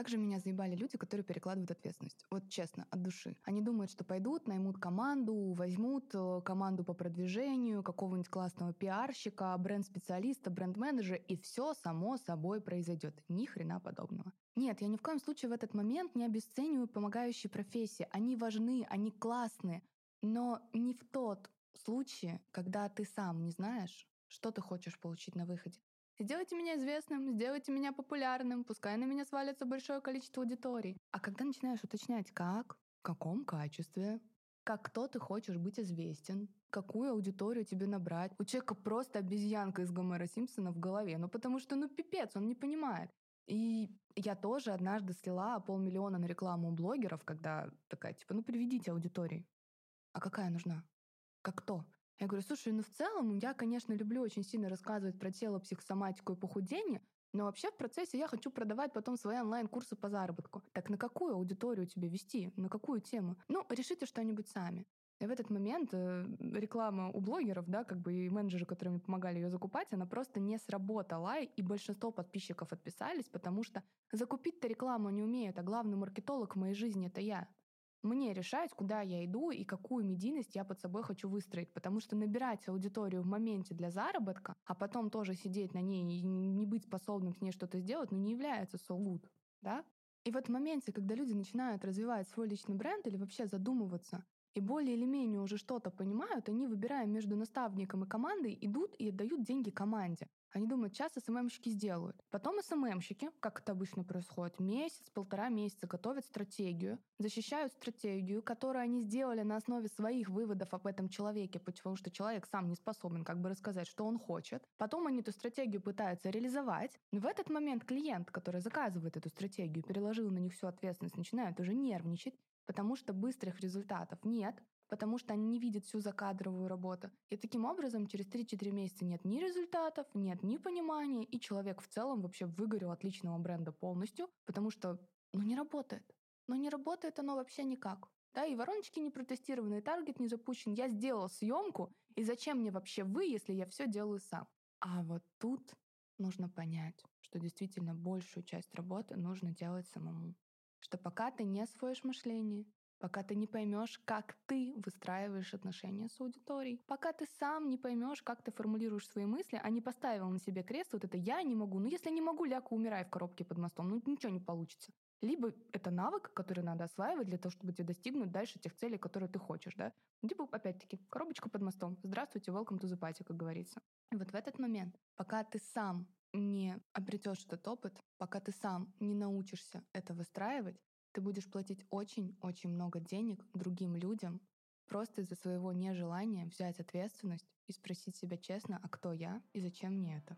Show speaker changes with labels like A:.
A: Как же меня заебали люди, которые перекладывают ответственность. Вот честно, от души. Они думают, что пойдут, наймут команду, возьмут э, команду по продвижению, какого-нибудь классного пиарщика, бренд-специалиста, бренд-менеджера, и все само собой произойдет. Ни хрена подобного. Нет, я ни в коем случае в этот момент не обесцениваю помогающие профессии. Они важны, они классные. Но не в тот случай, когда ты сам не знаешь, что ты хочешь получить на выходе. Сделайте меня известным, сделайте меня популярным, пускай на меня свалится большое количество аудиторий. А когда начинаешь уточнять, как, в каком качестве, как кто ты хочешь быть известен, какую аудиторию тебе набрать. У человека просто обезьянка из Гомера Симпсона в голове, ну потому что, ну пипец, он не понимает. И я тоже однажды слила полмиллиона на рекламу у блогеров, когда такая, типа, ну приведите аудитории. А какая нужна? Как кто? Я говорю, слушай, ну в целом я, конечно, люблю очень сильно рассказывать про тело, психосоматику и похудение, но вообще в процессе я хочу продавать потом свои онлайн-курсы по заработку. Так на какую аудиторию тебе вести? На какую тему? Ну, решите что-нибудь сами. И в этот момент э, реклама у блогеров, да, как бы и менеджеры, которые мне помогали ее закупать, она просто не сработала, и большинство подписчиков отписались, потому что закупить-то рекламу не умеют, а главный маркетолог в моей жизни — это я. Мне решать, куда я иду и какую медийность я под собой хочу выстроить. Потому что набирать аудиторию в моменте для заработка, а потом тоже сидеть на ней и не быть способным с ней что-то сделать, ну не является so good. Да? И вот в моменте, когда люди начинают развивать свой личный бренд или вообще задумываться, и более или менее уже что-то понимают, они, выбирая между наставником и командой, идут и отдают деньги команде. Они думают, сейчас СММщики сделают. Потом СММщики, как это обычно происходит, месяц, полтора месяца готовят стратегию, защищают стратегию, которую они сделали на основе своих выводов об этом человеке, потому что человек сам не способен как бы рассказать, что он хочет. Потом они эту стратегию пытаются реализовать. В этот момент клиент, который заказывает эту стратегию, переложил на них всю ответственность, начинает уже нервничать, потому что быстрых результатов нет, потому что они не видят всю закадровую работу. И таким образом через 3-4 месяца нет ни результатов, нет ни понимания, и человек в целом вообще выгорел от личного бренда полностью, потому что ну не работает. Но не работает оно вообще никак. Да, и вороночки не протестированы, и таргет не запущен. Я сделал съемку, и зачем мне вообще вы, если я все делаю сам? А вот тут нужно понять, что действительно большую часть работы нужно делать самому. Что пока ты не освоишь мышление, пока ты не поймешь, как ты выстраиваешь отношения с аудиторией, пока ты сам не поймешь, как ты формулируешь свои мысли, а не поставил на себе крест, вот это я не могу. Ну, если не могу, ляку, умирай в коробке под мостом. Ну, ничего не получится. Либо это навык, который надо осваивать для того, чтобы тебе достигнуть дальше тех целей, которые ты хочешь, да? Либо, опять-таки, коробочка под мостом. Здравствуйте, welcome to the party, как говорится. И вот в этот момент, пока ты сам не обретешь этот опыт, пока ты сам не научишься это выстраивать, ты будешь платить очень-очень много денег другим людям просто из-за своего нежелания взять ответственность и спросить себя честно, а кто я и зачем мне это.